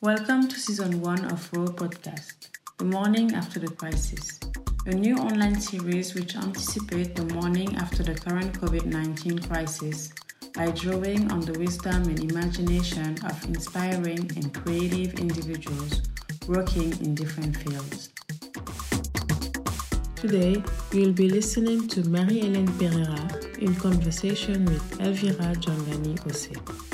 Welcome to season one of Raw Podcast, The Morning After the Crisis, a new online series which anticipates the morning after the current COVID 19 crisis by drawing on the wisdom and imagination of inspiring and creative individuals working in different fields. Today, we'll be listening to Marie-Hélène Pereira in conversation with Elvira Dyangani Ose.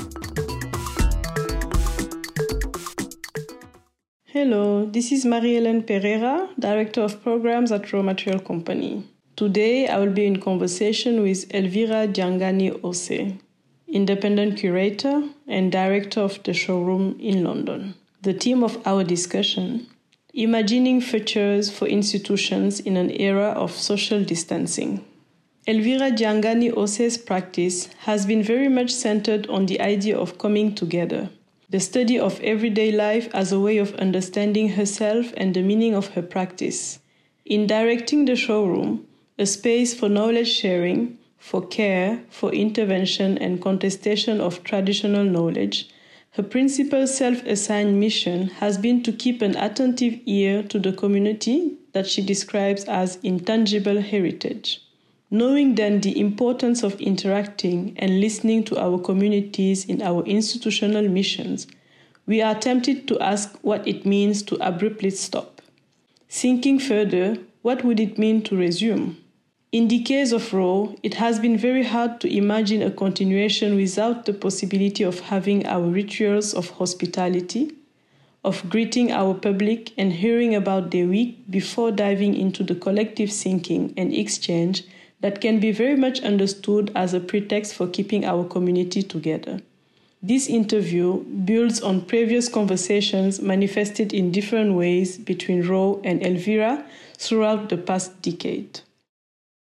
Hello, this is Marie-Hélène Pereira, Director of Programs at Raw Material Company. Today, I will be in conversation with Elvira Dyangani Ose, Independent Curator and Director of the Showroom in London. The theme of our discussion Imagining Futures for Institutions in an Era of Social Distancing. Elvira Dyangani Ose's practice has been very much centered on the idea of coming together, the study of everyday life as a way of understanding herself and the meaning of her practice. In directing the showroom, a space for knowledge sharing, for care, for intervention and contestation of traditional knowledge, her principal self assigned mission has been to keep an attentive ear to the community that she describes as intangible heritage. Knowing then the importance of interacting and listening to our communities in our institutional missions, we are tempted to ask what it means to abruptly stop. Thinking further, what would it mean to resume? In the case of Raw, it has been very hard to imagine a continuation without the possibility of having our rituals of hospitality, of greeting our public and hearing about their week before diving into the collective thinking and exchange that can be very much understood as a pretext for keeping our community together. This interview builds on previous conversations manifested in different ways between Raw and Elvira throughout the past decade.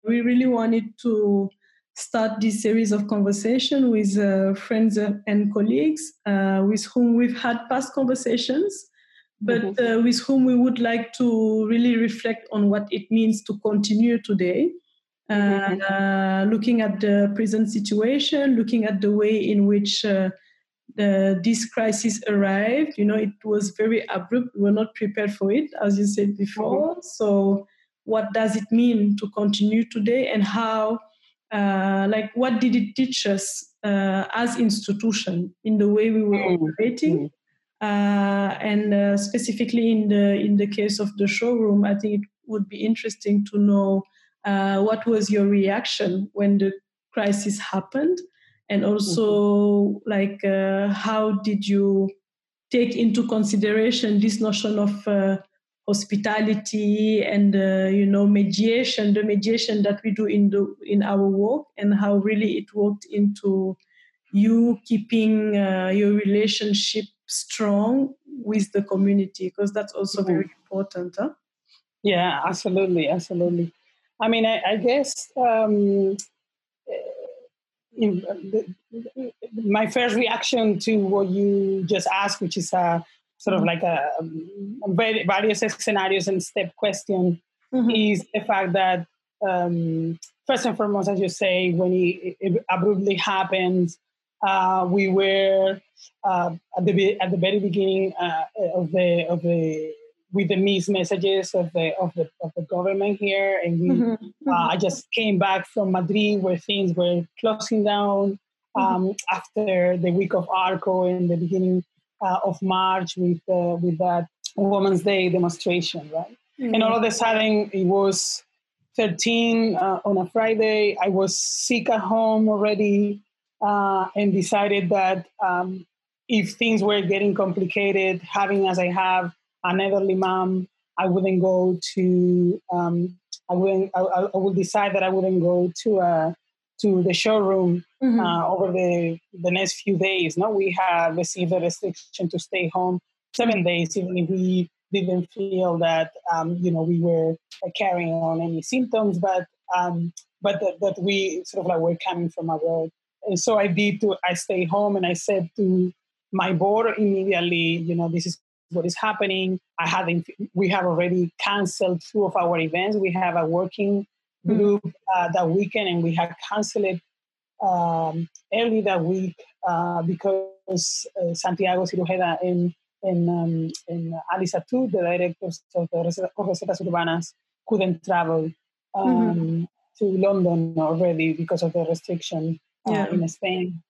We really wanted to start this series of conversation with uh, friends and colleagues uh, with whom we've had past conversations, but mm-hmm. uh, with whom we would like to really reflect on what it means to continue today. Mm-hmm. Uh, looking at the present situation, looking at the way in which uh, the, this crisis arrived. You know, it was very abrupt. We were not prepared for it, as you said before. Mm-hmm. So what does it mean to continue today and how uh, like what did it teach us uh, as institution in the way we were mm-hmm. operating uh, and uh, specifically in the in the case of the showroom i think it would be interesting to know uh, what was your reaction when the crisis happened and also mm-hmm. like uh, how did you take into consideration this notion of hospitality and uh, you know mediation the mediation that we do in the in our work and how really it worked into you keeping uh, your relationship strong with the community because that's also mm-hmm. very important huh? yeah absolutely absolutely i mean i, I guess um, in, uh, my first reaction to what you just asked which is uh, sort of like a, a various scenarios and step question mm-hmm. is the fact that um, first and foremost, as you say, when it, it abruptly happens, uh, we were uh, at the at the very beginning uh, of the of the with the mixed messages of the of the of the government here, and we, mm-hmm. Uh. I just came back from Madrid where things were closing down mm-hmm. um, mm-hmm. after the week of Arco in the beginning uh, of March with uh, with that Women's Day demonstration, right? Mm-hmm. And all of a sudden, it was 13 uh, on a Friday. I was sick at home already, uh, and decided that um, if things were getting complicated, having as I have an elderly mom, I wouldn't go to. Um, I wouldn't. I, I would decide that I wouldn't go to a to the showroom mm-hmm. uh, over the the next few days. No, we have received a restriction to stay home seven days, even if we didn't feel that um, you know we were uh, carrying on any symptoms, but um, but that, that we sort of like were coming from abroad. And so I did. To, I stayed home and I said to my board immediately, you know, this is what is happening. I have we have already canceled two of our events. We have a working Mm-hmm. group uh, that weekend, and we had canceled it um, early that week uh, because uh, Santiago Cirugeda and and, um, and Alisa too, the directors of the Recetas Urbanas, couldn't travel um, mm-hmm. to London already because of the restriction uh, yeah. in Spain.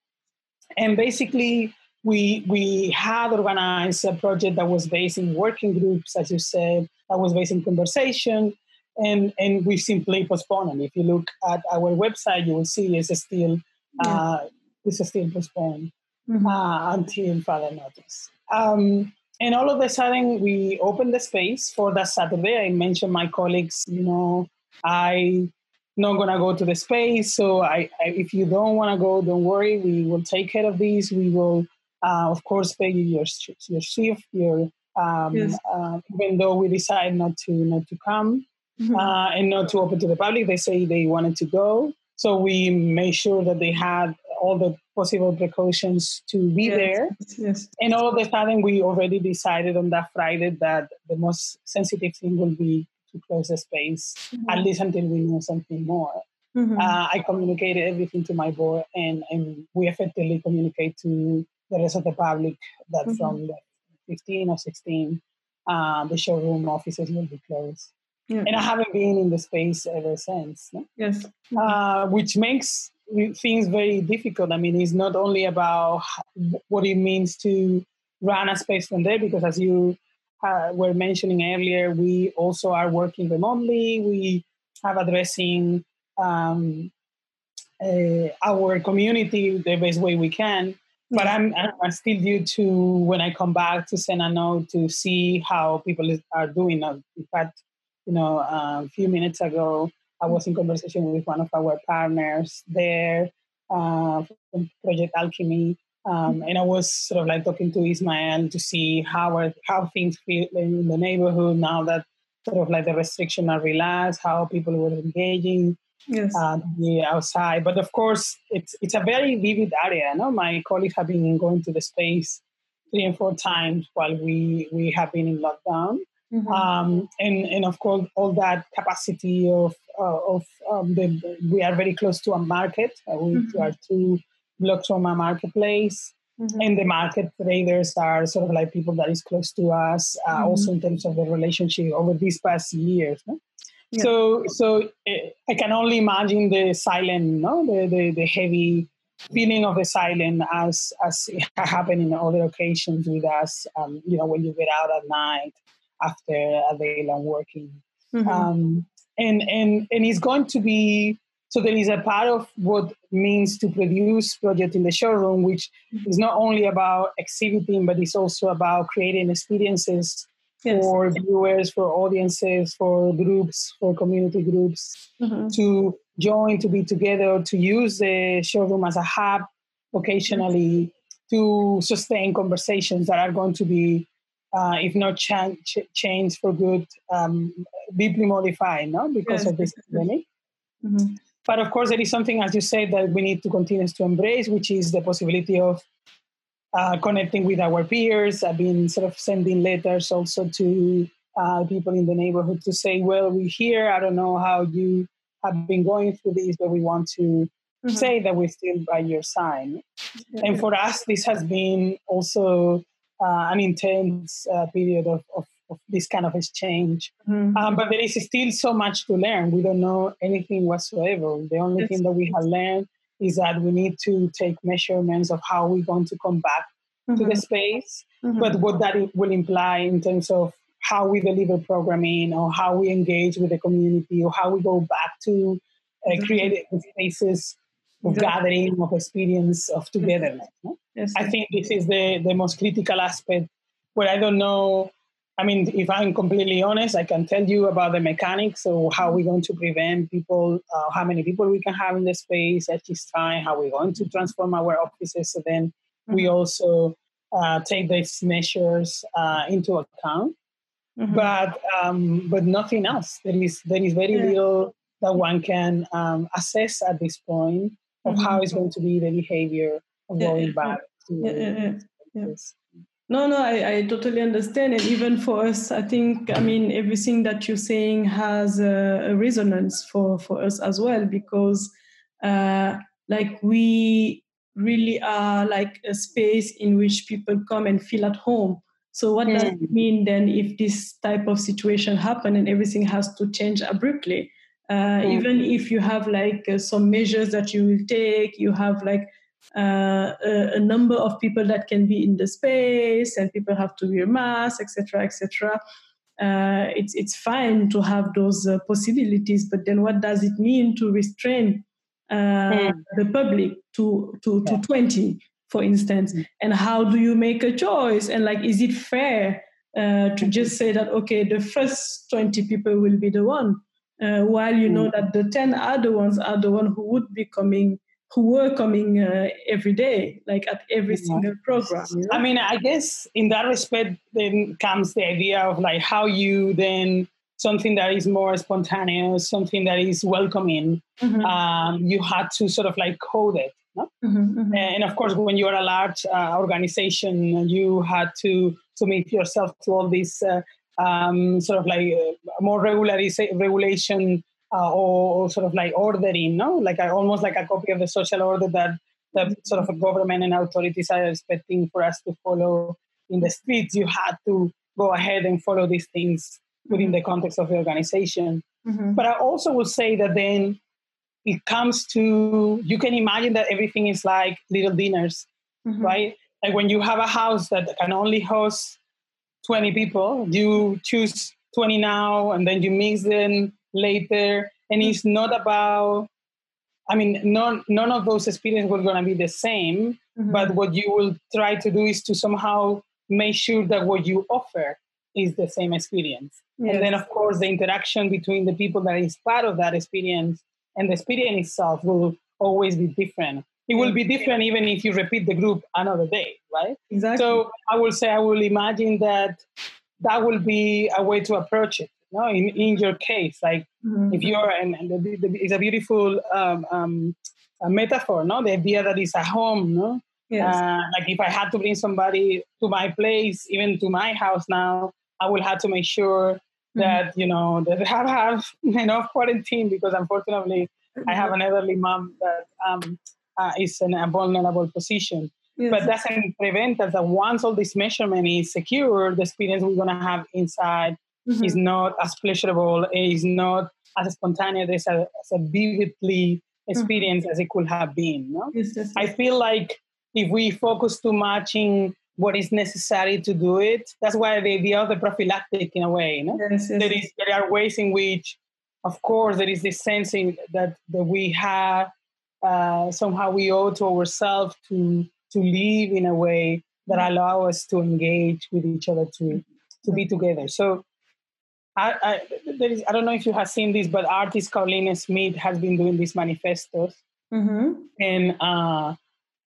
And basically, we we had organized a project that was based in working groups, as you said, that was based in conversation, and and we simply postponed. And if you look at our website, you will see it's still yeah. uh, it's still postponed mm-hmm. uh, until further notice. Um, and all of a sudden, we opened the space for that Saturday. I mentioned my colleagues, you know, I not gonna go to the space. So I, I if you don't want to go, don't worry. We will take care of these. We will uh, of course, pay your your shift, your um, yes. uh, even though we decide not to not to come mm-hmm. uh, and not to open to the public. They say they wanted to go, so we made sure that they had all the possible precautions to be yes. there. Yes. And all of a sudden, we already decided on that Friday that the most sensitive thing will be to close the space, mm-hmm. at least until we know something more. Mm-hmm. Uh, I communicated everything to my board, and, and we effectively communicate to the rest of the public that mm-hmm. from the 15 or 16, uh, the showroom offices will be closed. Yeah. And I haven't been in the space ever since. No? Yes. Uh, which makes things very difficult. I mean, it's not only about what it means to run a space from there, because as you uh, were mentioning earlier, we also are working remotely. We have addressing um, uh, our community the best way we can but I'm, I'm still due to when I come back to note to see how people are doing. Uh, in fact, you know, uh, a few minutes ago, I was in conversation with one of our partners there uh, from Project Alchemy, um, and I was sort of like talking to Ismael to see how are, how things feel in the neighborhood now that sort of like the restrictions are relaxed, how people were engaging yes. uh, the outside. But of course, it's it's a very vivid area. No, my colleagues have been going to the space three and four times while we we have been in lockdown. Mm-hmm. Um, and and of course, all that capacity of uh, of um, the we are very close to a market. Uh, we mm-hmm. are two blocks from a marketplace. Mm-hmm. And the market traders are sort of like people that is close to us, uh, mm-hmm. also in terms of the relationship over these past years. No? So, so eh, I can only imagine the silent, no, the, the, the heavy feeling of the silent as as it happened in other occasions with us. Um, you know, when you get out at night after a day long working, mm-hmm. um, and and and it's going to be so there is a part of what means to produce project in the showroom, which mm-hmm. is not only about exhibiting, but it's also about creating experiences yes. for viewers, for audiences, for groups, for community groups mm-hmm. to join, to be together, to use the showroom as a hub occasionally to sustain conversations that are going to be, uh, if not ch- changed for good, um, deeply modified, no, because yes. of this pandemic. Mm-hmm. But of course, there is something, as you said, that we need to continue to embrace, which is the possibility of uh, connecting with our peers. I've been sort of sending letters also to uh, people in the neighborhood to say, well, we're here. I don't know how you have been going through this, but we want to mm-hmm. say that we're still by your side. Mm-hmm. And for us, this has been also uh, an intense uh, period of, of, of, this kind of exchange. Mm-hmm. Um, but there is still so much to learn. We don't know anything whatsoever. The only thing that we have learned is that we need to take measurements of how we're going to come back mm-hmm. to the mm-hmm. space, mm-hmm. but what that will imply in terms of how we deliver programming or how we engage with the community or how we go back to uh, mm-hmm. spaces of exactly. gathering, of experience, of togetherness. No? Yes. I think this is the, the most critical aspect where I don't know I mean, if I'm completely honest, I can tell you about the mechanics of how we're going to prevent people, uh, how many people we can have in the space at this time, how we're going to transform our offices. So then mm-hmm. we also uh, take these measures uh, into account. Mm-hmm. But um, but nothing else. There is there is very yeah. little that one can um, assess at this point of mm-hmm. how it's going to be the behavior of yeah, going back to this. No, no, I, I totally understand. And even for us, I think, I mean, everything that you're saying has a, a resonance for, for us as well, because uh, like we really are like a space in which people come and feel at home. So what mm. does it mean then if this type of situation happen and everything has to change abruptly? Uh, mm. Even if you have like uh, some measures that you will take, you have like uh, a, a, number of people that can be in the space and people have to wear masks, etc., etc. Uh, it's it's fine to have those uh, possibilities, but then what does it mean to restrain uh, mm. the public to to, to 20 for instance mm. and how do you make a choice and like is it fair uh, to just say that okay the first 20 people will be the one uh, while you know mm. that the 10 other ones are the one who would be coming who were coming uh, every day like at every single program you know? i mean i guess in that respect then comes the idea of like how you then something that is more spontaneous something that is welcoming mm-hmm. um, you had to sort of like code it no? Mm-hmm, mm-hmm. And of course, when you're a large uh, organization, you had to submit yourself to all these uh, um, sort of like uh, more regulation uh, or, or, sort of like ordering, no? Like a, almost like a copy of the social order that the mm-hmm. sort of a government and authorities are expecting for us to follow in the streets. You had to go ahead and follow these things within mm-hmm. the context of the organization. Mm-hmm. But I also would say that then it comes to you can imagine that everything is like little dinners mm-hmm. right like when you have a house that can only host 20 people you choose 20 now and then you mix them later and it's not about i mean none, none of those experiences were going to be the same mm-hmm. but what you will try to do is to somehow make sure that what you offer is the same experience yes. and then of course the interaction between the people that is part of that experience and the experience itself will always be different. It will be different even if you repeat the group another day, right? Exactly. So I will say I will imagine that that will be a way to approach it. No, in, in your case, like mm-hmm. if you're, and, and the, the, it's a beautiful um, um, a metaphor, no? The idea that it's a home, no? Yes. Uh, like if I had to bring somebody to my place, even to my house now, I will have to make sure that mm-hmm. you know that have have enough quarantine because unfortunately I have an elderly mom that um, uh, is in a vulnerable position. Yes. But doesn't prevent us that once all this measurement is secure, the experience we're gonna have inside mm-hmm. is not as pleasurable, is not as spontaneous, as, as a vividly mm-hmm. experience mm-hmm. as it could have been. No? Yes, yes, I feel like if we focus too much in what is necessary to do it. That's why the idea of the prophylactic in a way. No? Yes, yes. There, is, there are ways in which, of course, there is this sense in, that, that we have uh, somehow we owe to ourselves to, to live in a way that mm-hmm. allow us to engage with each other, to, to be together. So I, I, there is, I don't know if you have seen this, but artist Carolina Smith has been doing these manifestos. Mm-hmm. And uh,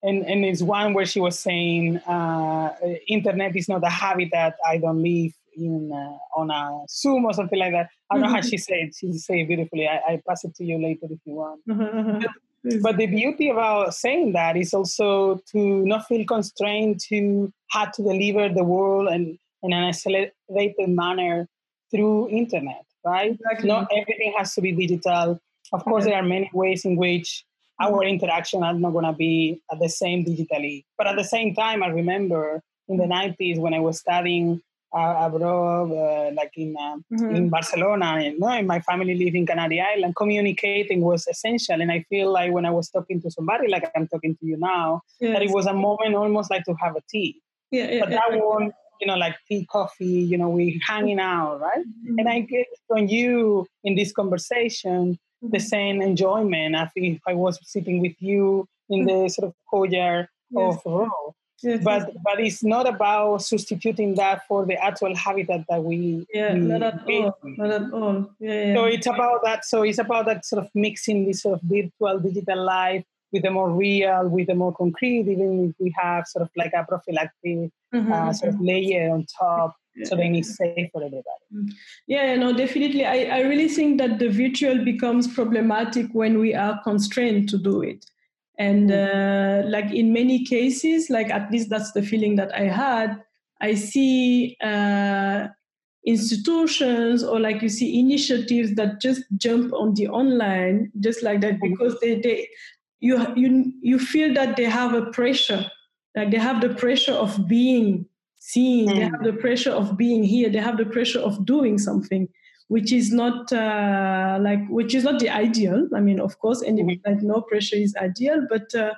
and and it's one where she was saying uh, internet is not a habitat. I don't live in uh, on a zoom or something like that. I don't know how mm-hmm. she said she said it beautifully. I, I pass it to you later if you want. Mm-hmm. but the beauty about saying that is also to not feel constrained to have to deliver the world and in an accelerated manner through internet right? Exactly. not everything has to be digital. Of course there are many ways in which our interaction are not going to be at the same digitally. But at the same time, I remember in the 90s when I was studying uh, abroad, uh, like in uh, mm-hmm. in Barcelona, you know, and my family lived in Canary Island, communicating was essential. And I feel like when I was talking to somebody, like I'm talking to you now, yes. that it was a moment almost like to have a tea. Yeah, yeah, but that yeah. one, you know, like tea, coffee, you know, we hanging out, right? Mm-hmm. And I get from you in this conversation the same enjoyment as if I was sitting with you in the sort of courtyard yes. of Raw. Yes, but yes. but it's not about substituting that for the actual habitat that we yeah we not at all not at all yeah, yeah, so it's about that so it's about that sort of mixing this sort of virtual digital life with the more real with the more concrete even if we have sort of like a prophylactic mm-hmm. uh, sort of layer on top so then it's safe for everybody. Mm. Yeah, no, definitely. I, I really think that the virtual becomes problematic when we are constrained to do it. And mm. uh, like in many cases, like at least that's the feeling that I had, I see uh, institutions or like you see initiatives that just jump on the online just like that mm-hmm. because they, they you, you, you feel that they have a pressure, like they have the pressure of being seeing, mm. they have the pressure of being here, they have the pressure of doing something, which is not uh, like which is not the ideal. I mean, of course, and mm-hmm. like no pressure is ideal, but uh,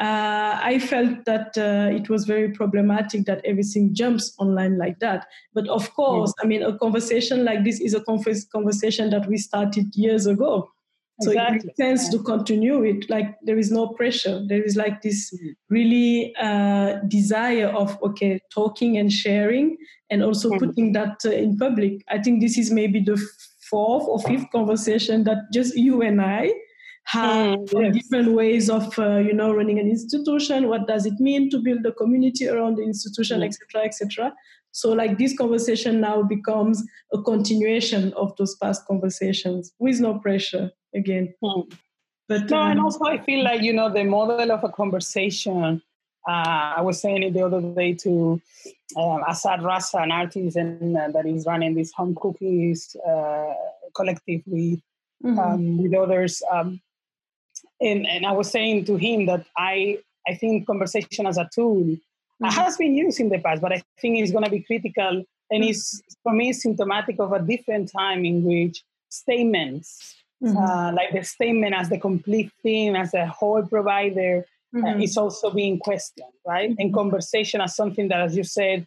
uh, I felt that uh, it was very problematic that everything jumps online like that. But of course, mm. I mean, a conversation like this is a conversation that we started years ago. So exactly. it makes sense to continue it. Like there is no pressure. There is like this mm. really uh, desire of okay, talking and sharing, and also mm. putting that uh, in public. I think this is maybe the fourth or fifth conversation that just you and I have mm, different ways of uh, you know running an institution what does it mean to build a community around the institution etc mm. etc so like this conversation now becomes a continuation of those past conversations with no pressure again mm. but no um, and also i feel like you know the model of a conversation uh, I was saying it the other day to um, Asad Raza, an artist and, uh, that is running this home cookies uh, collective with mm-hmm. um, with others. Um, and, and I was saying to him that I, I think conversation as a tool mm-hmm. has been used in the past, but I think it's going to be critical and it's for me symptomatic of a different time in which statements, mm-hmm. uh, like the statement as the complete thing, as a whole provider, uh, mm-hmm. uh, is also being questioned, right? And mm-hmm. conversation as something that, as you said,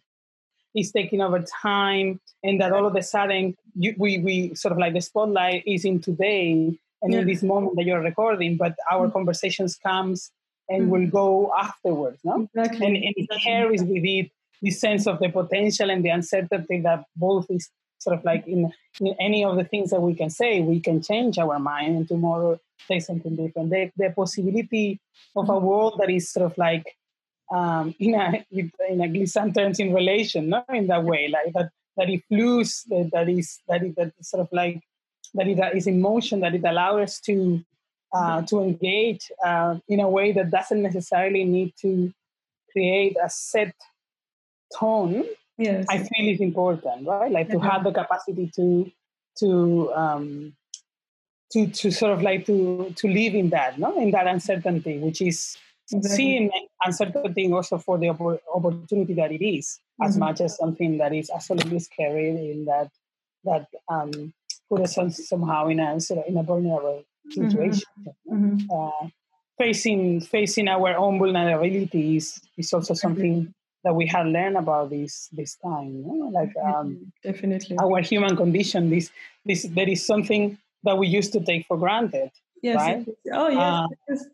is taking over time, and that all of a sudden you, we we sort of like the spotlight is in today, and in this moment that you're recording, but our mm-hmm. conversations comes and mm-hmm. will go afterwards, no? Exactly. And, and it carries with it this sense of the potential and the uncertainty that both is sort of like in, in any of the things that we can say, we can change our mind and tomorrow say something different. The, the possibility of a mm-hmm. world that is sort of like um, in a in a glissant terms in relation, no, in that way, like that that it flows, that, that is that is that is sort of like that it is in motion, that it allows us to uh, to engage uh, in a way that doesn't necessarily need to create a set tone. Yes. I feel is important, right? Like to have the capacity to to um, to to sort of like to to live in that, no, in that uncertainty, which is exactly. seeing uncertainty also for the opportunity that it is, mm-hmm. as much as something that is absolutely scary in that that um, put us on, somehow in a sort of in a vulnerable mm-hmm. situation. Mm-hmm. Uh, facing facing our own vulnerabilities is also something that we have learned about this this time. You know? Like um, definitely our human condition. This this there is something that we used to take for granted. Yes. Right? Oh yes. Uh,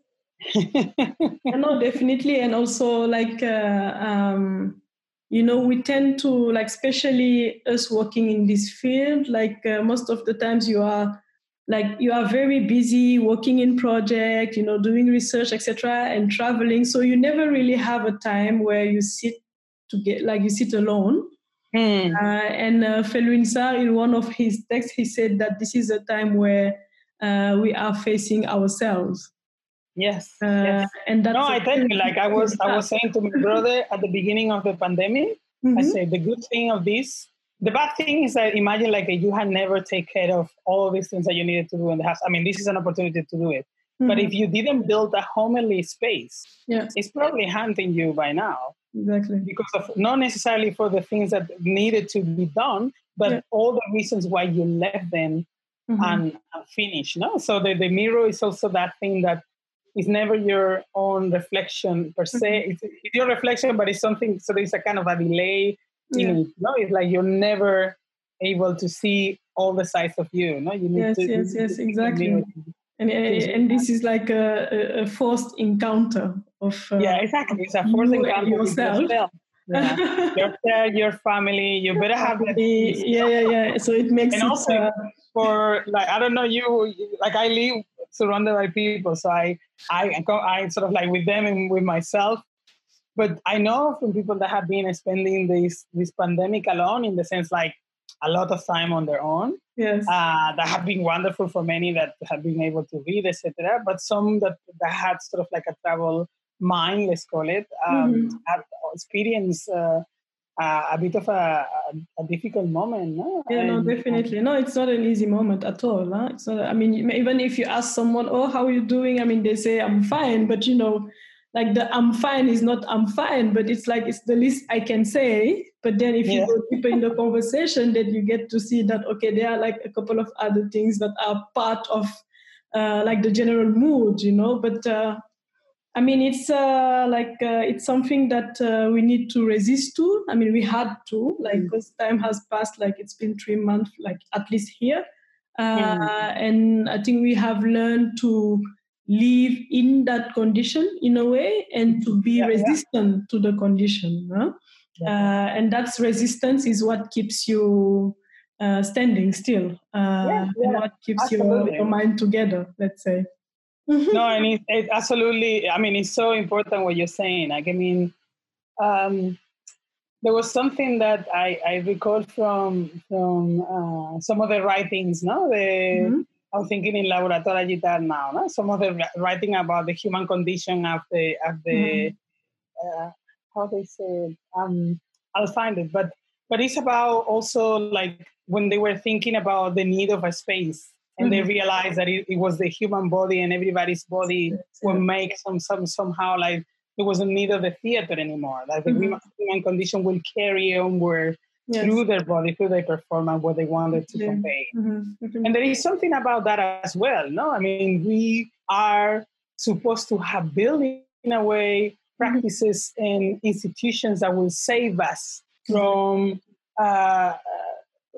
no, definitely, and also like uh, um, you know we tend to like especially us working in this field like uh, most of the times you are like you are very busy working in project you know doing research etc and traveling so you never really have a time where you sit to get like you sit alone mm. uh, and uh, Felwine in one of his texts he said that this is a time where uh, we are facing ourselves Yes, uh, yes. And that's no, I tell you, like I was, I was saying to my brother at the beginning of the pandemic. Mm-hmm. I said the good thing of this, the bad thing is that imagine like you had never take care of all these things that you needed to do in the house. I mean, this is an opportunity to do it. Mm-hmm. But if you didn't build a homely space, yes. it's probably hunting you by now. Exactly. Because of not necessarily for the things that needed to be done, but yeah. all the reasons why you left them mm-hmm. unfinished. No, so the, the mirror is also that thing that is never your own reflection per se. Mm-hmm. It's, it's, your reflection, but it's something. So there's a kind of a delay. Yeah. In it, no, it's like you're never able to see all the sides of you. No, you need yes, to. Yes, yes, exactly. And, and this is like a, a forced encounter of. Uh, yeah, exactly. It's a forced encounter yourself. yourself. Yeah. yourself, your family. You better have that. Yeah, yeah, yeah. So it makes and it. Also, uh, for like I don't know you like I live surrounded by people. So I, I, I sort of like with them and with myself. But I know from people that have been spending this this pandemic alone, in the sense like a lot of time on their own. Yes, uh, that have been wonderful for many that have been able to read, etc. But some that that had sort of like a travel mind, let's call it, um, mm-hmm. have experienced uh, uh, a bit of a, a, difficult moment. No? Yeah, no, definitely. No, it's not an easy moment at all. Huh? It's not, I mean, even if you ask someone, oh, how are you doing? I mean, they say, I'm fine. But, you know, like the I'm fine is not I'm fine, but it's like it's the least I can say. But then if yeah. you go deeper in the conversation, then you get to see that okay, there are like a couple of other things that are part of uh, like the general mood, you know. But uh, I mean, it's uh, like uh, it's something that uh, we need to resist to. I mean, we had to like because mm. time has passed. Like it's been three months, like at least here, mm. and I think we have learned to live in that condition in a way and to be yeah, resistant yeah. to the condition huh? yeah. uh, and that's resistance is what keeps you uh, standing still uh, what keeps your, your, mind together let's say no and it, it, absolutely i mean it's so important what you're saying like i mean um, there was something that I, I recall from from uh, some of the writings, no, the mm-hmm. I'm thinking in Laboratorio digital now. No? Some of the writing about the human condition of the of the mm-hmm. uh, how they say. Um, I'll find it, but but it's about also like when they were thinking about the need of a space and mm-hmm. they realized that it, it, was the human body and everybody's body will make some some somehow like it wasn't need of the theater anymore. Like the mm-hmm. human condition will carry on where yes. through their body, through their performance, what they wanted to yeah. convey. Mm-hmm. Mm-hmm. And there is something about that as well. No, I mean, we are supposed to have built in a way mm-hmm. practices mm-hmm. and institutions that will save us from uh,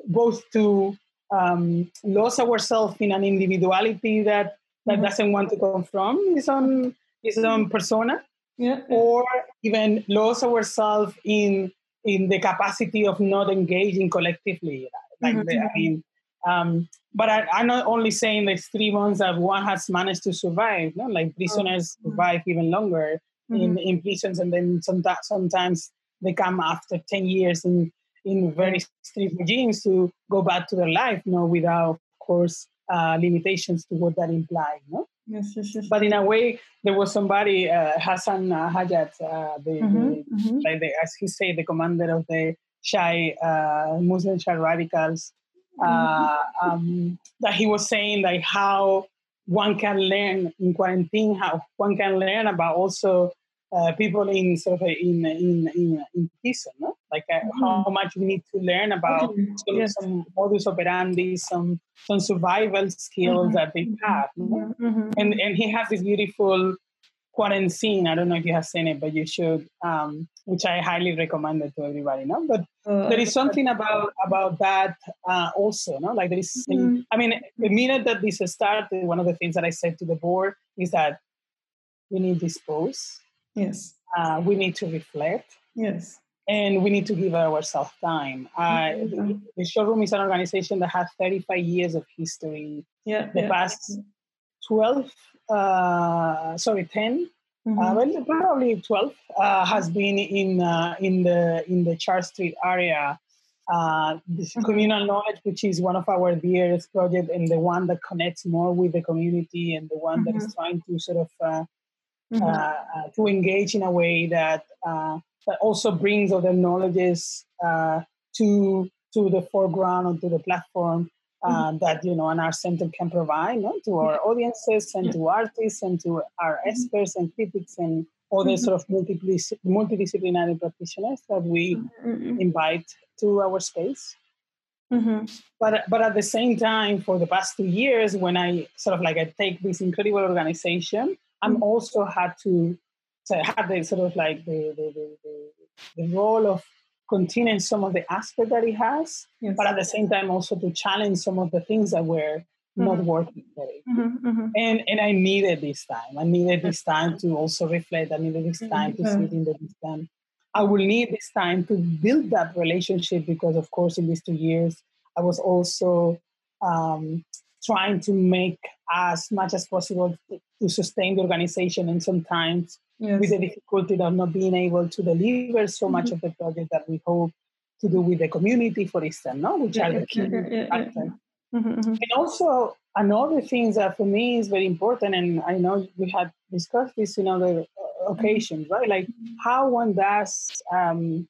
both to um, lose ourselves in an individuality that that mm-hmm. doesn't want to come from his own his own persona, yeah. or even lose ourselves in in the capacity of not engaging collectively. Like mm-hmm. the, I mean, um, but I, am not only saying the three months that one has managed to survive. No? Like prisoners oh. survive even longer mm-hmm. in, in prisons, and then sometimes sometimes they come after ten years in in very strict regimes to go back to their life, you know, without, of course, uh, limitations to what that implies. No? Yes, yes, yes. But in a way, there was somebody, uh, Hassan uh, Hayat, uh, the, mm-hmm, the, mm-hmm. Like the, as he said, the commander of the Shia uh, Muslim Shia radicals, uh, mm-hmm. um, that he was saying like how one can learn in quarantine, how one can learn about also uh, people in sort of in in in, in prison, no? like uh, mm-hmm. how much we need to learn about mm-hmm. some, yes. some, modus operandi, some some survival skills mm-hmm. that they have, no? Mm-hmm. and and he has this beautiful quarantine. I don't know if you have seen it, but you should, um, which I highly recommend it to everybody. No, but uh, there is something about about that uh, also. No, like there is. Mm-hmm. I mean, the minute that this started, one of the things that I said to the board is that we need this pause Yes. Uh, we need to reflect. Yes. And we need to give ourselves time. Uh, mm-hmm. the, the, showroom is an organization that has 35 years of history. Yeah. The yeah. past 12, uh, sorry, 10, uh, mm-hmm. well, probably 12, uh, has been in uh, in the in the Charles Street area. Uh, this mm-hmm. communal knowledge, which is one of our dearest projects and the one that connects more with the community and the one mm-hmm. that is mm-hmm. trying to sort of uh, mm-hmm. Uh, uh, to engage in a way that uh, that also brings other knowledges to to the foreground or to the platform mm-hmm. that you know an art center can provide no? to our audiences and to artists and to our mm-hmm. experts and critics and other mm-hmm. sort of multidisciplinary practitioners that we mm-hmm. invite to our space. Mm-hmm. But but at the same time, for the past two years, when I sort of like I take this incredible organization I'm also had to, to have the sort of like the, the, the, the, role of continuing some of the aspect that it has, yes. but at the same time also to challenge some of the things that were mm-hmm. not working very. Mm-hmm, mm-hmm. And and I needed this time. I needed this time to also reflect. I needed this time to sit in the distance. I will need this time to build that relationship because, of course, in these two years, I was also um, trying to make as much as possible to sustain the organization and sometimes yes. with the difficulty of not being able to deliver so much mm-hmm. of the project that we hope to do with the community, for instance, no? which yeah, are the key yeah, yeah. Mm-hmm, mm-hmm. And also another thing that for me is very important, and I know we had discussed this in other uh, occasions, right? Like how one does um,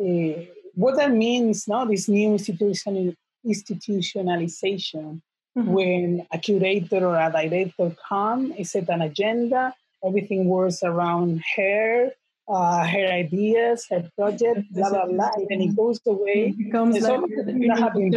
uh, what that means, no? This new institutional institutionalization Mm-hmm. When a curator or a director come, set an agenda, everything works around her, uh, her ideas, her project, blah blah blah, and then it goes away. It becomes and like some of the that have been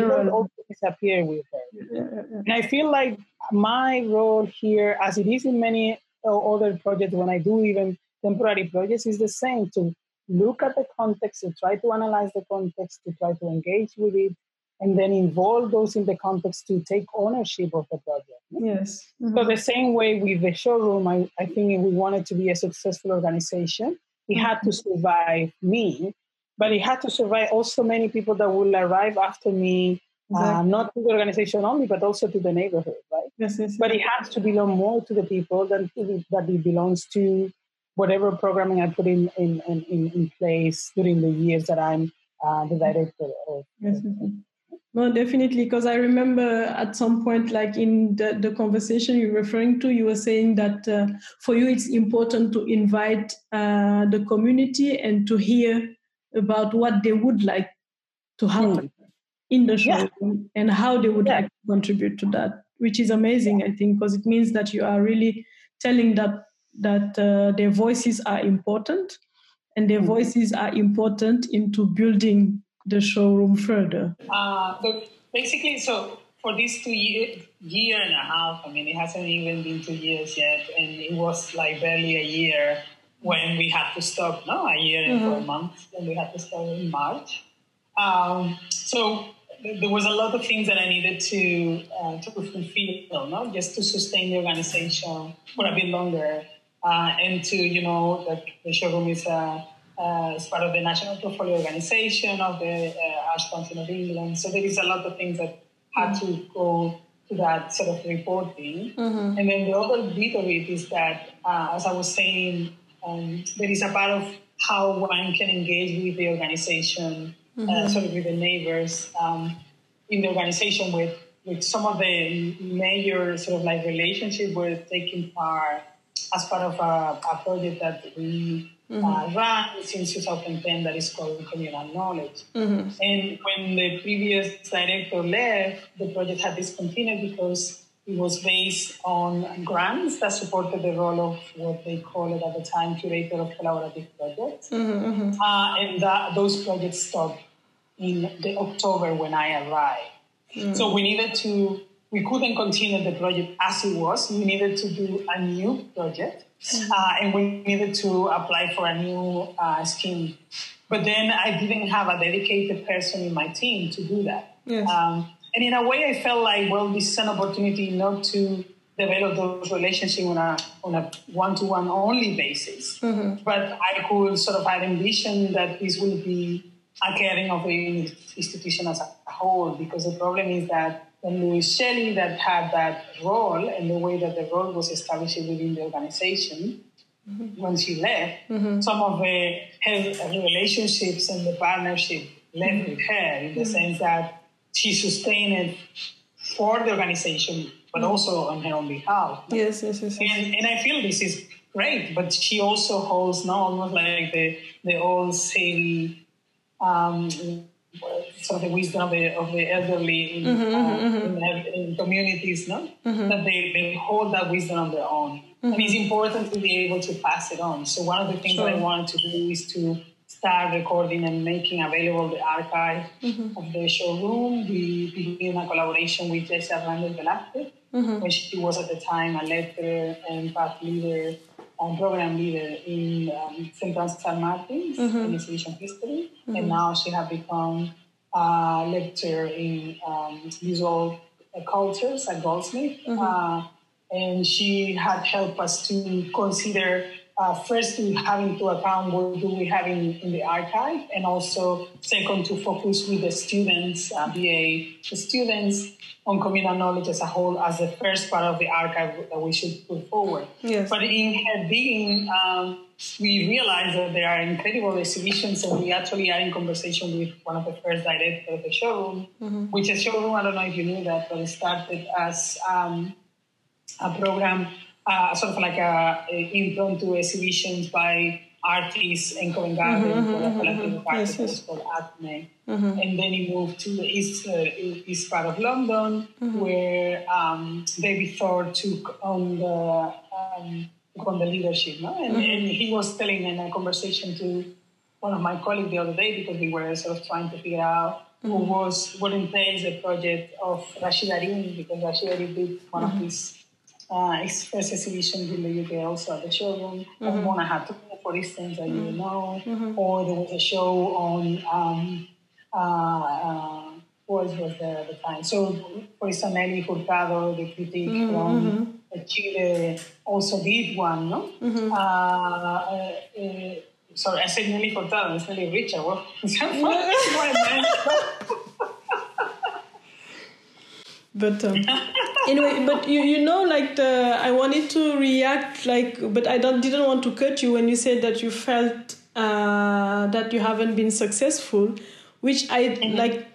disappear with her. And I feel like my role here, as it is in many other projects, when I do even temporary projects, is the same to look at the context, to try to analyze the context, to try to engage with it, and then involve those in the context to take ownership of the project. Yes. Mm-hmm. So the same way with the showroom, I, I think if we wanted to be a successful organization, it had to survive me, but it had to survive also many people that will arrive after me, uh, exactly. uh, not to the organization only, but also to the neighborhood, right? Yes, yes. But it has to belong more to the people than to, that it belongs to whatever programming I put in in, in, in place during the years that I'm uh, the director of. Yes, yes. No, definitely. Because I remember at some point, like in the, the conversation you're referring to, you were saying that uh, for you it's important to invite uh, the community and to hear about what they would like to happen mm. in the show yeah. and how they would yeah. like to contribute to that, which is amazing, I think, because it means that you are really telling that that uh, their voices are important and their mm. voices are important into building the showroom further? Uh, so basically, so for these two year, year and a half, I mean, it hasn't even been two years yet, and it was like barely a year when we had to stop. No, a year and mm-hmm. four months when we had to stop in March. Um, so there was a lot of things that I needed to uh, to fulfill, no, just to sustain the organization for a bit longer, uh, and to you know that the showroom is a uh, as part of the National Portfolio Organization of the uh, Arts Council of England. So there is a lot of things that had to go to that sort of reporting. Mm-hmm. And then the other bit of it is that, uh, as I was saying, um, there is a part of how one can engage with the organization, uh, mm-hmm. uh, sort of with the neighbors um, in the organization with, with some of the major sort of like relationships we're taking part as part of a, a project that we mm-hmm. uh, run since 2010 that is called Communal Knowledge. Mm-hmm. And when the previous director left, the project had discontinued because it was based on grants that supported the role of what they called it at the time curator of collaborative projects. Mm-hmm, mm-hmm. uh, and that, those projects stopped in the October when I arrived. Mm-hmm. So we needed to, we couldn't continue the project as it was. We needed to do a new project. Mm-hmm. Uh, and we needed to apply for a new uh, scheme. But then I didn't have a dedicated person in my team to do that. Yes. Um, and in a way, I felt like, well, this is an opportunity not to develop those relationships on a on a one to one only basis, mm-hmm. but I could sort of have envisioned that this will be a caring of the institution as a whole. Because the problem is that and Louise Shelley that had that role and the way that the role was established within the organization mm-hmm. when she left, mm-hmm. some of the her relationships and the partnership left mm-hmm. with her in the mm-hmm. sense that she sustained it for the organization, but mm-hmm. also on her own behalf. Yes, yes, yes. yes. And, and I feel this is great, but she also holds now almost like the, the old city um, the wisdom of the, of the elderly in, mm-hmm, uh, mm-hmm. in, in, communities, no? Mm-hmm. That they, they hold that wisdom on their own. And it's mm-hmm. important to be able to pass it on. So one of the things sure. that I wanted to do is to start recording and making available the archive mm-hmm. of the showroom. We began a collaboration with Jesse Hernandez Velázquez, mm-hmm. when she was at the time a lecturer and path leader um, program leader in um, St. Francis San Martin's mm-hmm. in exhibition history, mm-hmm. and now she has become a lecturer in um, visual cultures at Goldsmith. Mm-hmm. Uh, and she had helped us to consider uh, first to having to account what do we have in, in the archive, and also second to focus with the students, uh, BA students, on communal knowledge as a whole as the first part of the archive that we should put forward. Yes. But in her digging, um, we realized that there are incredible exhibitions, and we actually are in conversation with one of the first directors of the showroom, mm-hmm. which is showroom. I don't know if you knew that, but it started as um, a program, uh, sort of like a, a impromptu exhibitions by artists in Covent Garden mm-hmm, for a mm-hmm, collective mm-hmm. of artists yes, yes. called Acme. Mm-hmm. And then he moved to the east, uh, east part of London, mm-hmm. where um, David Thorp took on the um, on the leadership. No? And, Mm-hmm. and he was telling in a conversation to one of my colleagues the other day because we were sort of trying to figure out who Mm-hmm. was what entails the project of Rasheed Araeen because Rasheed Araeen did one Mm-hmm. of his uh, his first exhibitions in the UK also at the showroom on Mona Hatoum, for instance, that you know, or there was a show on um, uh, uh, what was the, the time? So, for instance, Nelly Hurtado, the critic from Chile, also did one, no? Uh, uh, uh, sorry, I said Nelly Hurtado, it's Nelly Richard. What I meant? But um, anyway, but you, you know, like the I wanted to react, like, but I don't didn't want to cut you when you said that you felt uh, that you haven't been successful, which I like.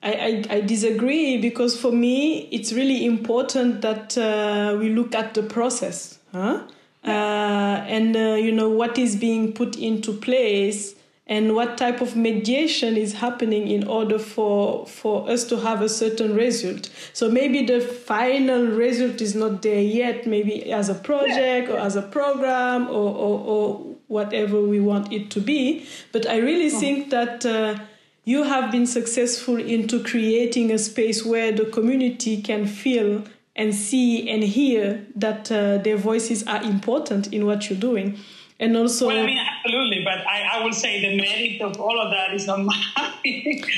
I, I, I disagree because for me it's really important that uh, we look at the process, huh? Uh, and uh, you know what is being put into place and what type of mediation is happening in order for for us to have a certain result. So maybe the final result is not there yet. Maybe as a project or as a program or or, or whatever we want it to be. But I really think that. Uh, you have been successful into creating a space where the community can feel and see and hear that uh, their voices are important in what you're doing. And also, Well, I mean, absolutely, but I, I will say the merit of all of that is not mine.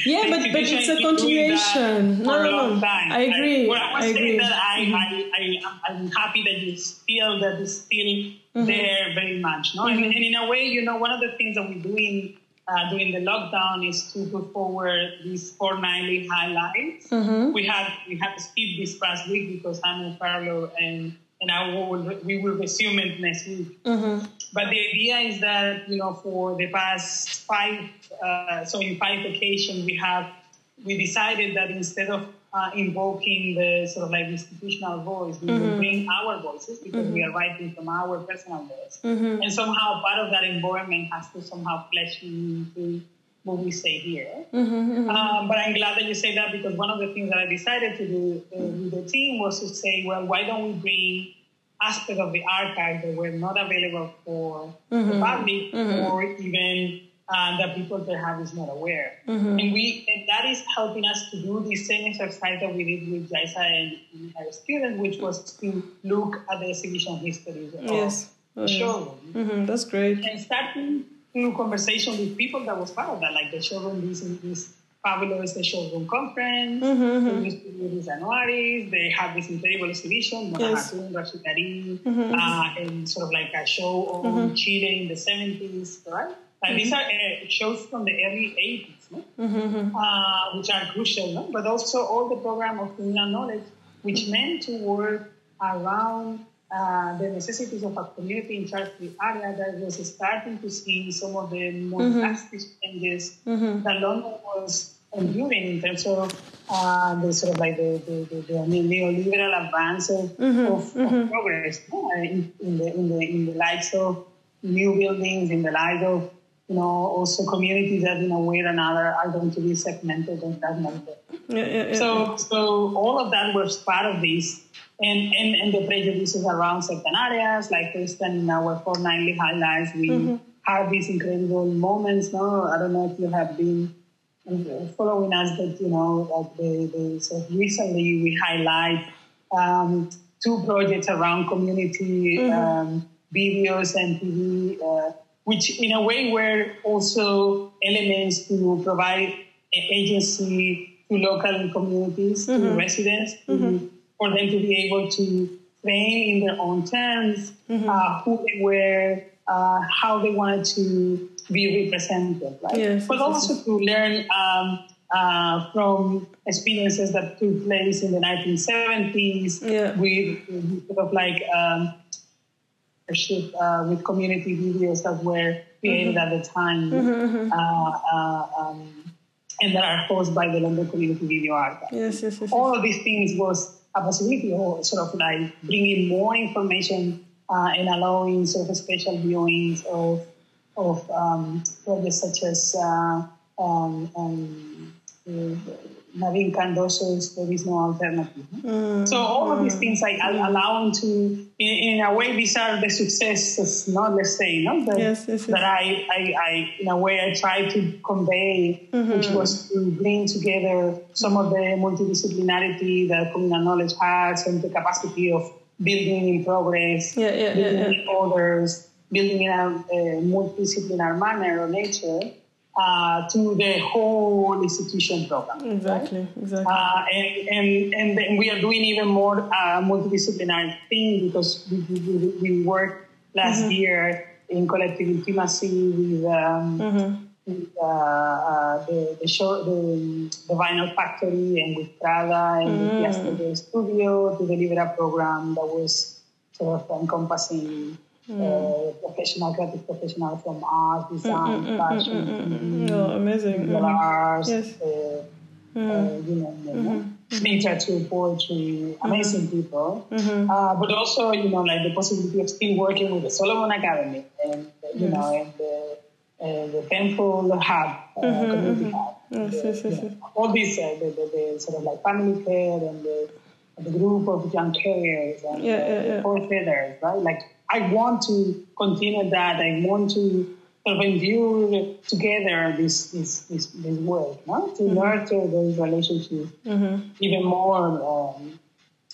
Yeah, but- but it's a continuation. No, a no, long no. time. I agree. well, I I agree. Mm-hmm. that I, I, I, I'm happy that you feel that it's still Mm-hmm. there very much. No? And, and in a way, you know, one of the things that we're doing uh, during the lockdown is to put forward these four fortnightly highlights. Mm-hmm. We had we had to skip this past week because Hannah Farlow and and I will we will resume it next week. Mm-hmm. But the idea is that you know for the past five uh, so in five occasions we have we decided that instead of uh, invoking the sort of like institutional voice, we will bring our voices because we are writing from our personal voice, and somehow part of that environment has to somehow flesh into what we say here. Um, but I'm glad that you say that because one of the things that I decided to do uh, with the team was to say, well, why don't we bring aspects of the archive that were not available for the public or even uh, that people perhaps is not aware. And we and that is helping us to do the same exercise that we did with Jaisa and, and her student, which was to look at the exhibition histories of Yes. the Mhm, that's great. and starting through conversation with people that was part of that, like the showroom, this, this fabulous the showroom conference, mm-hmm, mm-hmm. they used to do these annuaries, they have this incredible exhibition, Mona Yes. Hatoum, Rashid Karim, mm-hmm. uh, and sort of like a show on Chile in the 70s, right? And these are uh, shows from the early 80s, no? uh, which are crucial, no? but also all the program of communal knowledge, which meant to work around uh, the necessities of a community in charge of the area that was starting to see some of the more drastic changes that London was enduring in terms of uh, the sort of like the, the, the, the neoliberal advance of, of, of progress no? in, in, the, in, the, in the lives of new buildings, in the lives of you know, also communities that in a way or another are going to be segmented and fragmented. Yeah, yeah, yeah. So, so all of that was part of this, and, and, and the prejudices around certain areas, like for instance, in our fortnightly highlights, we have these incredible moments. No, I don't know if you have been following us, but you know, like the, the so recently we highlight um, two projects around community um, videos and TV. Uh, which in a way were also elements to provide agency to local communities, to residents, to, for them to be able to frame in their own terms uh, who they were, uh, how they wanted to be represented, right? Yes, but yes, also to learn um, uh, from experiences that took place in the 1970s Yeah. with, with sort of like um, uh, with community videos that were created at the time uh, uh, um, and that are hosted by the London Community Video Archive. yes, yes, yes. All of these things was a possibility of sort of like bringing more information uh, and allowing sort of special viewings of of um, projects such as uh, um, um, Naveen Cardoso's There is No Alternative. Mm. So all of these things I, I allow him to, in, in, a way, these are the successes, not let's say, no, that, yes, yes, yes. that I, I, I, in a way, I try to convey, mm-hmm. which was to bring together some of the multidisciplinarity that communal knowledge has and the capacity of building in progress, yeah, yeah, building yeah, yeah. others, building in a, a multidisciplinary manner or nature uh, to the whole institution program. Exactly, right? exactly. Uh, and, and, and then we are doing even more uh, multidisciplinary thing because we, we, we worked last mm-hmm. year in collective intimacy with, um, mm-hmm. with uh, uh, the, the, show, the, the, Vinyl Factory and with Prada and mm. with Yesterday Studio to deliver a program that was sort of encompassing uh, professional, creative professional from art, design, mm, fashion, mm, mm, oh, amazing. arts, yes. uh, uh, you know, mm-hmm. literature, poetry, amazing mm-hmm. people. Mm-hmm. Uh, but also, you know, like the possibility of still working with the Solomon Academy and, you yes. know, and the, uh, the Penfold Hub, community hub. Yes, yes, yes, know, all these, uh, the, the, the, sort of like family care and the, the group of young carriers and yeah, yeah, yeah. four feathers, right? Like I want to continue that. I want to sort of endure together this this this, this work, no? to mm-hmm. nurture those relationships mm-hmm. even more um,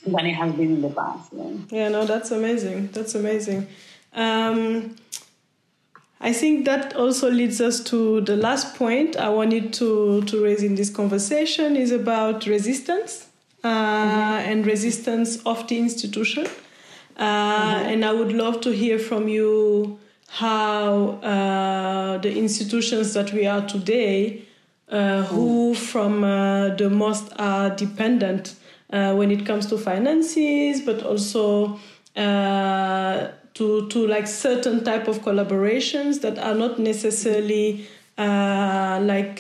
than it has been in the past. Yeah, yeah no, that's amazing. That's amazing. Um, I think that also leads us to the last point I wanted to, to raise in this conversation is about resistance uh, mm-hmm. and resistance of the institution. Uh, mm-hmm. And I would love to hear from you how uh, the institutions that we are today, uh, who from uh, the most are dependent uh, when it comes to finances, but also uh, to to like certain type of collaborations that are not necessarily like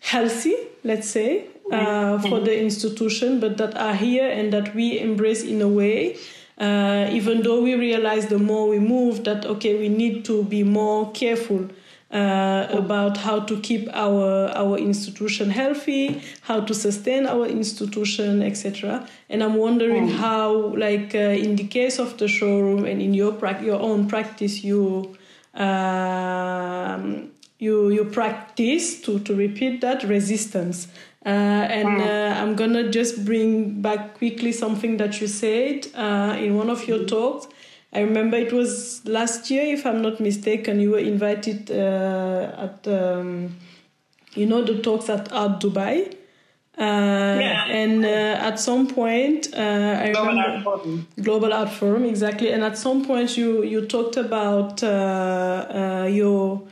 healthy, let's say, mm-hmm. for the institution, but that are here and that we embrace in a way uh, even though we realize the more we move that okay we need to be more careful uh, about how to keep our our institution healthy, how to sustain our institution, etc. And I'm wondering mm. how, like uh, in the case of the showroom and in your pra- your own practice, you um, you you practice to to repeat that resistance. Uh, and hmm. uh, I'm gonna just bring back quickly something that you said uh, in one of your talks. I remember it was last year, if I'm not mistaken, you were invited at, um, you know, the talks at Art Dubai. Uh, yeah. And uh, at some point, uh, I Global remember Art Forum. Global Art Forum, exactly. And at some point, you you talked about your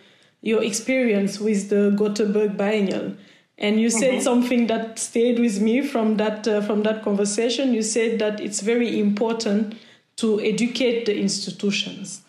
your experience with the Gothenburg Biennial. And you said mm-hmm. something that stayed with me from that uh, from that conversation. You said that it's very important to educate the institutions.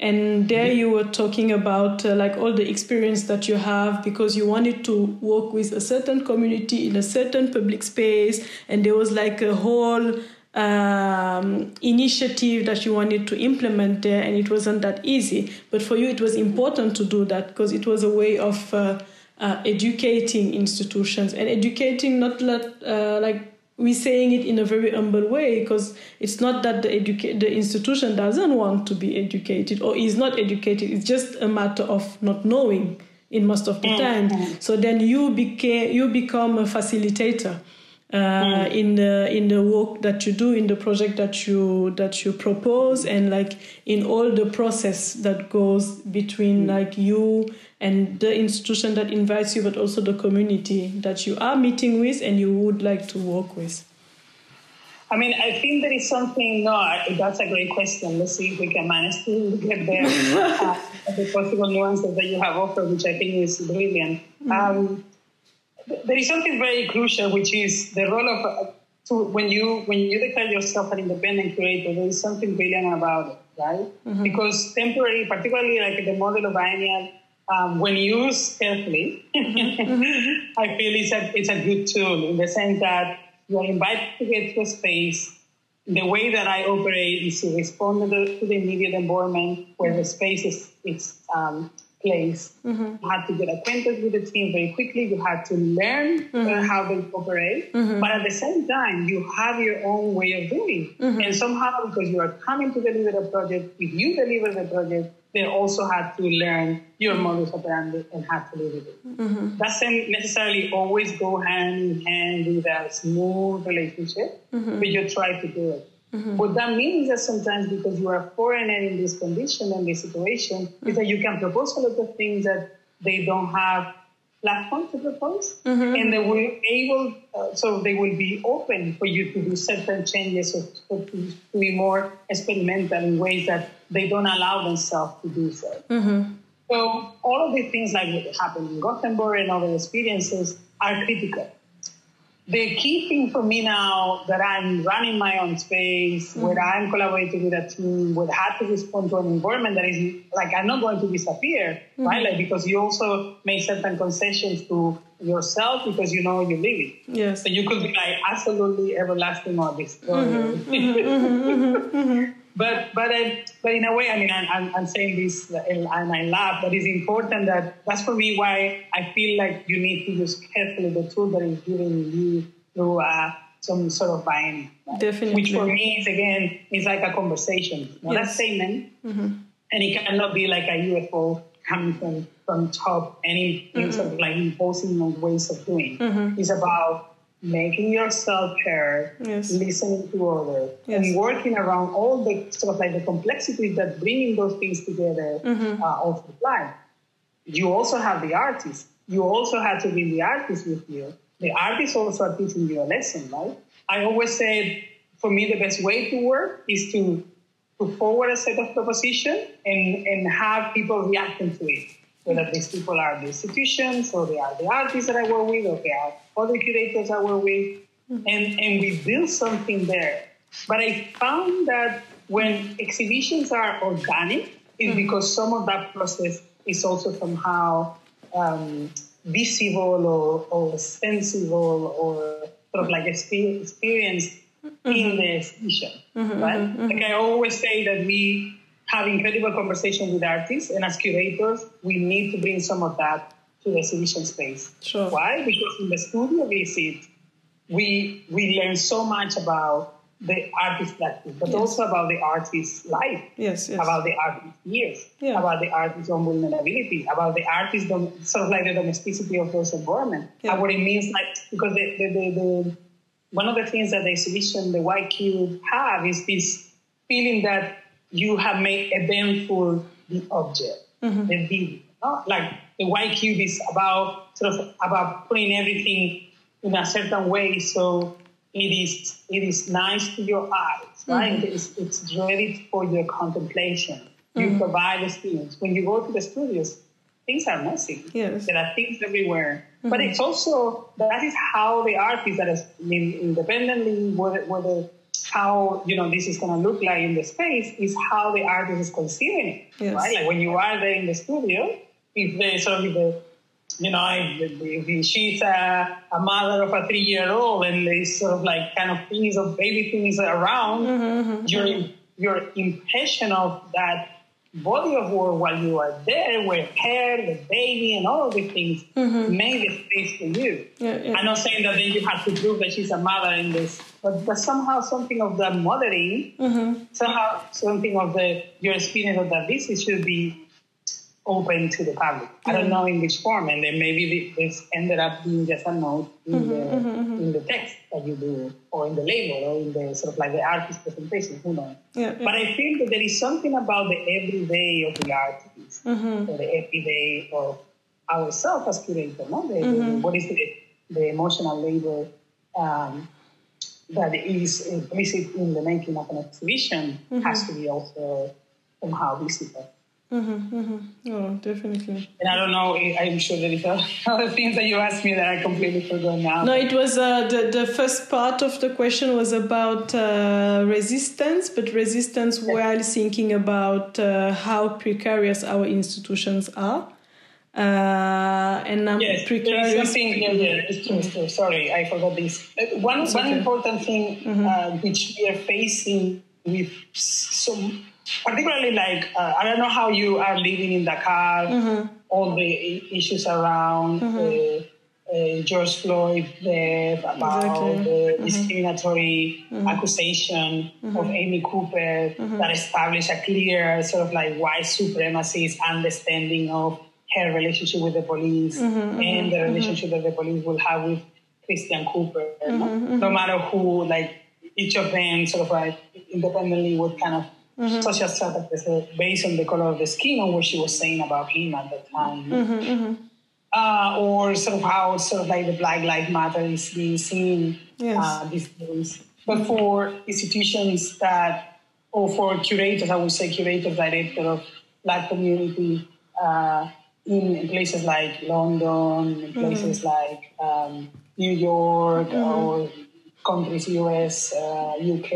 And there you were talking about uh, like all the experience that you have because you wanted to work with a certain community in a certain public space, and there was like a whole um, initiative that you wanted to implement there, and it wasn't that easy. But for you, it was important to do that because it was a way of uh, uh, educating institutions and educating not let, uh, like we're saying it in a very humble way because it's not that the educa- the institution doesn't want to be educated or is not educated it's just a matter of not knowing in most of the mm-hmm. time so then you became you become a facilitator uh, mm. in the in the work that you do in the project that you that you propose and like in all the process that goes between mm. like you and the institution that invites you, but also the community that you are meeting with and you would like to work with? I mean, I think there is something. No, that's a great question. Let's see if we can manage to get there. uh, the possible nuances that you have offered, which I think is brilliant. Mm-hmm. Um, there is something very crucial, which is the role of uh, to, when you when you declare yourself an independent creator. There is something brilliant about it, right? Mm-hmm. Because temporary, particularly like the model of biennial um, when used carefully, I feel it's a, it's a good tool in the sense that you are invited to get to a space. The way that I operate is to respond to the, to the immediate environment where the space is it's, um, place. Mm-hmm. You had to get acquainted with the team very quickly. You had to learn uh, mm-hmm. how they operate. Mm-hmm. But at the same time, you have your own way of doing. Mm-hmm. And somehow, because you are coming to deliver a project, if you deliver the project, they also had to learn your modus operandi and how to live with it. Mm-hmm. Doesn't necessarily always go hand in hand with a smooth relationship, mm-hmm. but you try to do it. Mm-hmm. What that means is that sometimes because you are a foreigner in this condition and this situation, is that you can propose a lot of things that they don't have platform to propose, mm-hmm. and they will able, uh, so they will be open for you to do certain changes or, or to, to, be more experimental in ways that they don't allow themselves to do so. Mm-hmm. So all of the things like what happened in Gothenburg and other experiences are critical the key thing for me now that I'm running my own space, mm-hmm. where I'm collaborating with a team, where I have to respond to an environment that is like I'm not going to disappear, mm-hmm. right? Like because you also make certain concessions to yourself because you know you're it. Yes. So you could be like absolutely everlasting or destroyed. But but I, but in a way, I mean, I'm, I'm saying this and I laugh. But it's important that that's for me why I feel like you need to use carefully the tool that is giving you through uh, some sort of buying. Right? Definitely. Which for me is again is like a conversation, not yes. a statement, mm-hmm. and it cannot be like a UFO coming from from top. Any mm-hmm. sort of like imposing ways of doing. Mm-hmm. It's about making yourself heard, yes. listening to others, yes. and working around all the sort of like the complexities that bringing those things together mm-hmm. uh, also apply. You also have the artist. You also have to bring the artist with you. The artist also are teaching you a lesson, right? I always say, for me, the best way to work is to put forward a set of proposition and, and have people reacting to it whether these people are the institutions or they are the artists that I work with or they are other curators I work with. Mm-hmm. And, and we build something there. But I found that when exhibitions are organic, it's mm-hmm. because some of that process is also somehow um, visible or, or sensible or sort of like experienced mm-hmm. in the exhibition, mm-hmm, right? Mm-hmm. Like I always say that we have incredible conversations with artists, and as curators, we need to bring some of that to the exhibition space. Sure. Why? Because in the studio visit, we we learn so much about the artist practice, but yes. also about the artist's life, yes, yes. about the artist's years, yeah. about the artist's own vulnerability, about the artist's sort of like the domesticity of those environment, yeah. and what it means like because the, the, the, the one of the things that the exhibition, the white cube have is this feeling that you have made eventful the object, mm-hmm. the. No? Like the white cube is about sort of about putting everything in a certain way so it is it is nice to your eyes, right? Mm-hmm. It's, it's ready for your contemplation. You mm-hmm. provide the experience. When you go to the studios, things are messy. Yes. There are things everywhere. Mm-hmm. But it's also that is how the artists that is independently, whether, whether how you know this is going to look like in the space is how the artist is conceiving it, yes. right? Like when you are there in the studio, if the sort of the you know, if, if she's a, a, mother of a three-year-old and there's sort of like kind of things of baby things around, mm-hmm, mm-hmm. your your impression of that body of work while you are there with hair, the baby, and all of the things mm-hmm. made a space for you. Yeah, yeah. I'm not saying that then you have to prove that she's a mother in this, but, but somehow something of the mothering, mm-hmm. somehow something of the your experience of that visit should be open to the public. I don't know in which form, and then maybe this ended up being just a note in mm-hmm, the mm-hmm, mm-hmm. in the text that you do, or in the label, or in the sort of like the artist presentation. Who knows? Yeah, yeah. But I feel that there is something about the everyday of the artist, mm-hmm. or the everyday of ourselves as curators. No, the, the, mm-hmm. what is the the emotional labor um, that is implicit in the making of an exhibition mm-hmm. has to be also somehow visible. Mm-hmm, mm-hmm. Oh, definitely. And I don't know. I'm sure there is other things that you asked me that I completely forgot now. No, it was uh, the the first part of the question was about uh, resistance, but resistance while thinking about uh, how precarious our institutions are. Uh, and I'm yes, precarious. Something, yeah, yeah, it's true, it's true. Sorry, I forgot this. Uh, one, one important thing mm-hmm. Uh, which we are facing with some particularly like uh, I don't know how you are living in Dakar, mm-hmm. all the issues around mm-hmm. uh, George Floyd death, about exactly. the mm-hmm. discriminatory mm-hmm. accusation mm-hmm. of Amy Cooper mm-hmm. that established a clear sort of like white supremacist understanding of her relationship with the police and the relationship that the police will have with Christian Cooper. No? no matter who, like each of them sort of like independently would kind of mm-hmm. such as that based on the color of the skin or what she was saying about him at the time. Mm-hmm, mm-hmm. Uh, or sort of how sort of like the Black Lives Matter is being seen yes. uh, these days. But for institutions that, or for curators, I would say curators, director of Black community uh, in places like London, in places mm-hmm. like um, New York, mm-hmm. or countries, US, uh, UK,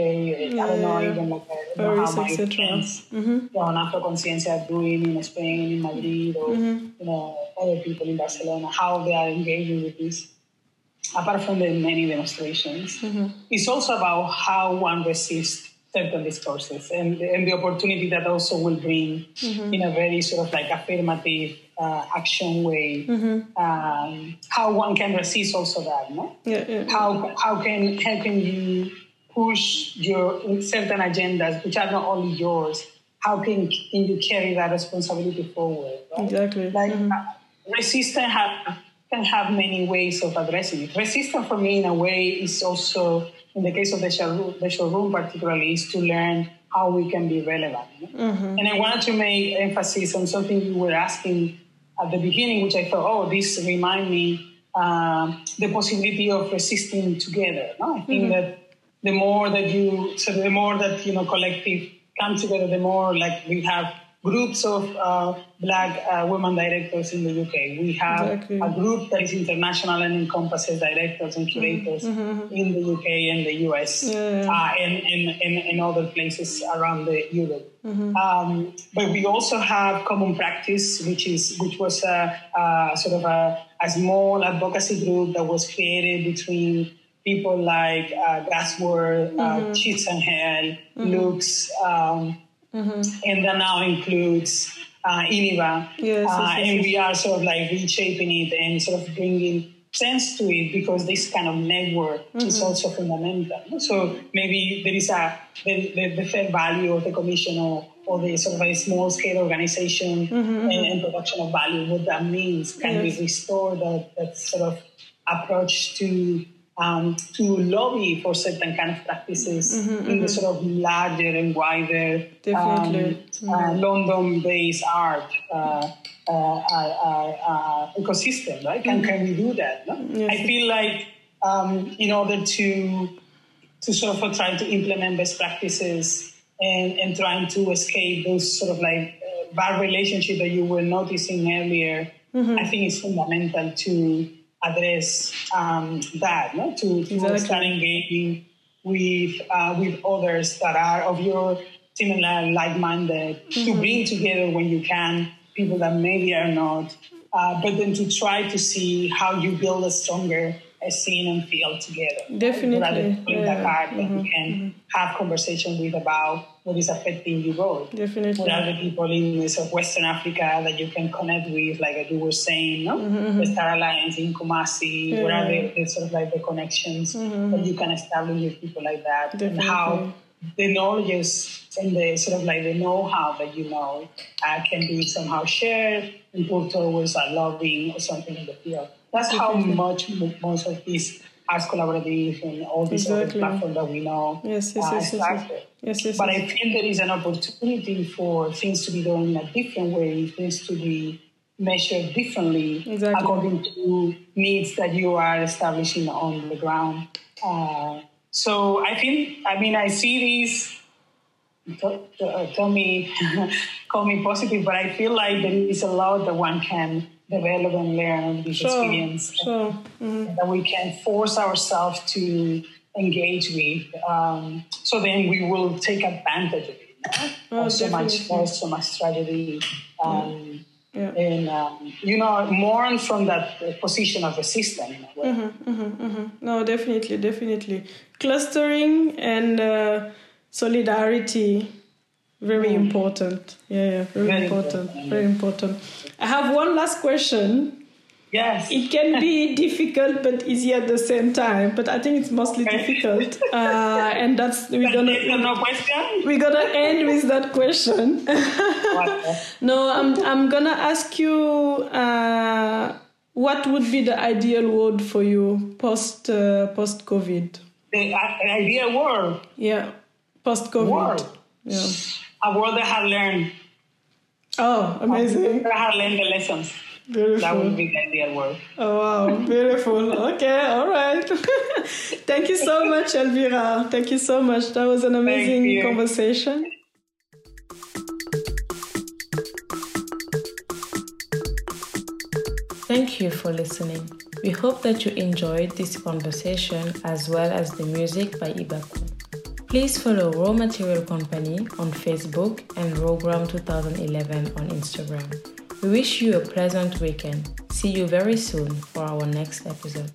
yeah, I don't know even like Paris, how my friends mm-hmm. on Afro Conciencia doing in Spain, in Madrid, or mm-hmm. you know other people in Barcelona, how they are engaging with this. Apart from the many demonstrations, mm-hmm. it's also about how one resists certain discourses and, and the opportunity that also will bring mm-hmm. in a very sort of like affirmative uh, action way mm-hmm. um, how one can resist also that no yeah, yeah. how how can how can you push your certain agendas which are not only yours how can, can you carry that responsibility forward right? exactly like mm-hmm. uh, resistance have, can have many ways of addressing it resistance for me in a way is also in the case of the showroom, the showroom particularly, is to learn how we can be relevant. Mm-hmm. And I wanted to make emphasis on something you were asking at the beginning, which I thought, oh, this remind me um, the possibility of resisting together. No? I think mm-hmm. that the more that you, so the more that you know, collective come together, the more like we have groups of uh, black uh, women directors in the UK. We have exactly. a group that is international and encompasses directors and curators mm-hmm. mm-hmm. in the UK and the US yeah. Uh, and, and, and, and, other places around the Europe. Mm-hmm. Um, but we also have common practice, which is which was a, a sort of a, a, small advocacy group that was created between people like uh, Gasworks, uh, mm-hmm. Chisenhale, mm-hmm. Lux. Um, Mm-hmm. And that now includes uh, Iniva. Yes, uh, yes, and we are sort of like reshaping it and sort of bringing sense to it because this kind of network mm-hmm. is also fundamental. So maybe there is a the, the, the fair value of the commission or, or the sort of a small scale organization mm-hmm. and, and, production of value, what that means. Can yes. we restore that, that sort of approach to um, to lobby for certain kind of practices mm-hmm, in mm-hmm. the sort of larger and wider um, mm-hmm. uh, London-based art uh uh, uh, uh, ecosystem, right? Can, can we do that? No? Yes. I feel like um, in order to to sort of try to implement best practices and, and trying to escape those sort of like uh, bad relationship that you were noticing earlier, mm-hmm. I think it's fundamental to address um, that, no? to, to exactly. start engaging with uh, with others that are of your similar like-minded, mm-hmm. to bring together when you can people that maybe are not, uh, but then to try to see how you build a stronger scene and feel together. Definitely. Putting yeah. that card mm-hmm. that you can mm-hmm. have conversation with about what is affecting you both. Definitely. What are the people in of Western Africa that you can connect with, like you were saying, no? Mm-hmm. The Star Alliance in Kumasi, yeah. what are the, the, sort of like the connections mm-hmm. that you can establish with people like that? Definitely. And how the knowledge and the sort of like the know-how that you know uh, can be somehow shared and put towards a lobbying or something in the field. That's how much most of these Arts Collaboratory and all these exactly. other platforms that we know yes, yes, uh, yes, yes, yes, yes, But I feel there is an opportunity for things to be done in a different way, things to be measured differently exactly. according to needs that you are establishing on the ground. Uh, so I think, I mean, I see these. Tell me, call me positive, but I feel like there is a lot that one can develop and learn and this sure, experience. Sure. Mm-hmm. That we can force ourselves to engage with. Um, so then we will take advantage of it. Oh, so much, there's so much strategy Um, yeah. And um, you know, more from that position of a system. Mm-hmm, mm-hmm, mm-hmm. No, definitely, definitely. Clustering and uh, solidarity very mm. important. Yeah, yeah, very, very important. important. Very important. I have one last question. Yes. It can be difficult but easy at the same time, but I think it's mostly okay. difficult. Uh, and that's we're gonna no question? we're gonna end with that question. no, I'm I'm gonna ask you uh, what would be the ideal world for you post uh, post COVID? The ideal world. Yeah, post COVID. Yeah. A world that have learned. Oh, amazing! That have learned the lessons. Beautiful. That would be the ideal world. Oh wow, beautiful. okay, all right. Thank you so much, Elvira. Thank you so much. That was an amazing conversation. Thank you for listening. We hope that you enjoyed this conversation as well as the music by Ibaku. Please follow Raw Material Company on Facebook and Rawgram 2011 on Instagram. We wish you a pleasant weekend. See you very soon for our next episode.